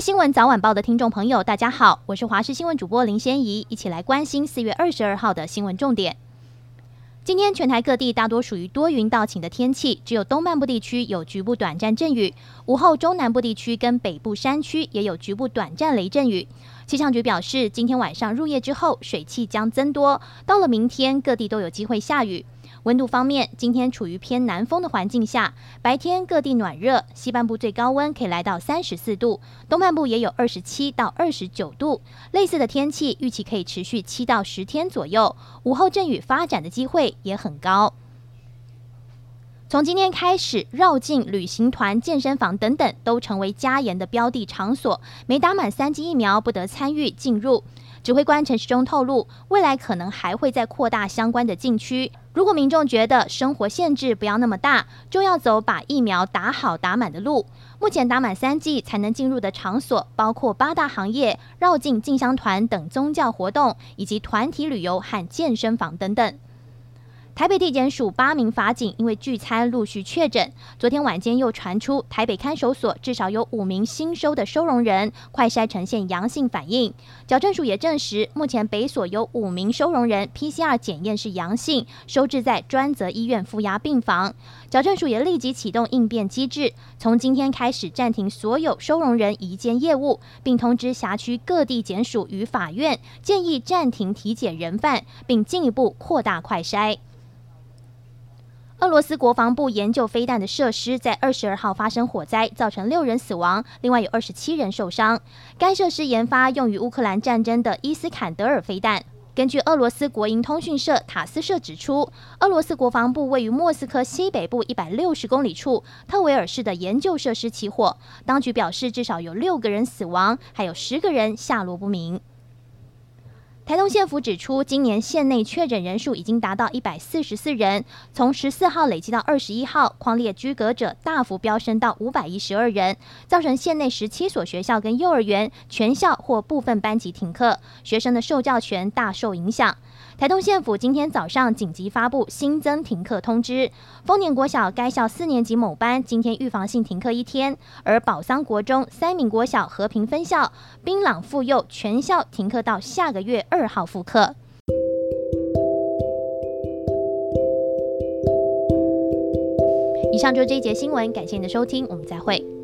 新闻早晚报的听众朋友，大家好，我是华视新闻主播林仙怡，一起来关心四月二十二号的新闻重点。今天全台各地大多属于多云到晴的天气，只有东半部地区有局部短暂阵雨。午后中南部地区跟北部山区也有局部短暂雷阵雨。气象局表示，今天晚上入夜之后，水汽将增多，到了明天各地都有机会下雨。温度方面，今天处于偏南风的环境下，白天各地暖热，西半部最高温可以来到三十四度，东半部也有二十七到二十九度。类似的天气预期可以持续七到十天左右，午后阵雨发展的机会也很高。从今天开始，绕境、旅行团、健身房等等都成为加严的标的场所，没打满三剂疫苗不得参与进入。指挥官陈时中透露，未来可能还会再扩大相关的禁区。如果民众觉得生活限制不要那么大，就要走把疫苗打好打满的路。目前打满三剂才能进入的场所，包括八大行业、绕境进香团等宗教活动，以及团体旅游和健身房等等。台北地检署八名法警因为聚餐陆续确诊，昨天晚间又传出台北看守所至少有五名新收的收容人快筛呈现阳性反应。矫正署也证实，目前北所有五名收容人 PCR 检验是阳性，收治在专责医院负压病房。矫正署也立即启动应变机制，从今天开始暂停所有收容人移监业务，并通知辖区各地检署与法院，建议暂停体检人犯，并进一步扩大快筛。俄罗斯国防部研究飞弹的设施在二十二号发生火灾，造成六人死亡，另外有二十七人受伤。该设施研发用于乌克兰战争的伊斯坎德尔飞弹。根据俄罗斯国营通讯社塔斯社指出，俄罗斯国防部位于莫斯科西北部一百六十公里处特维尔市的研究设施起火，当局表示至少有六个人死亡，还有十个人下落不明。台东县府指出，今年县内确诊人数已经达到一百四十四人，从十四号累计到二十一号，矿列居隔者大幅飙升到五百一十二人，造成县内十七所学校跟幼儿园全校或部分班级停课，学生的受教权大受影响。台东县府今天早上紧急发布新增停课通知，丰年国小该校四年级某班今天预防性停课一天，而宝桑国中三民国小和平分校、槟榔附幼全校停课到下个月二号复课。以上就是这一节新闻，感谢您的收听，我们再会。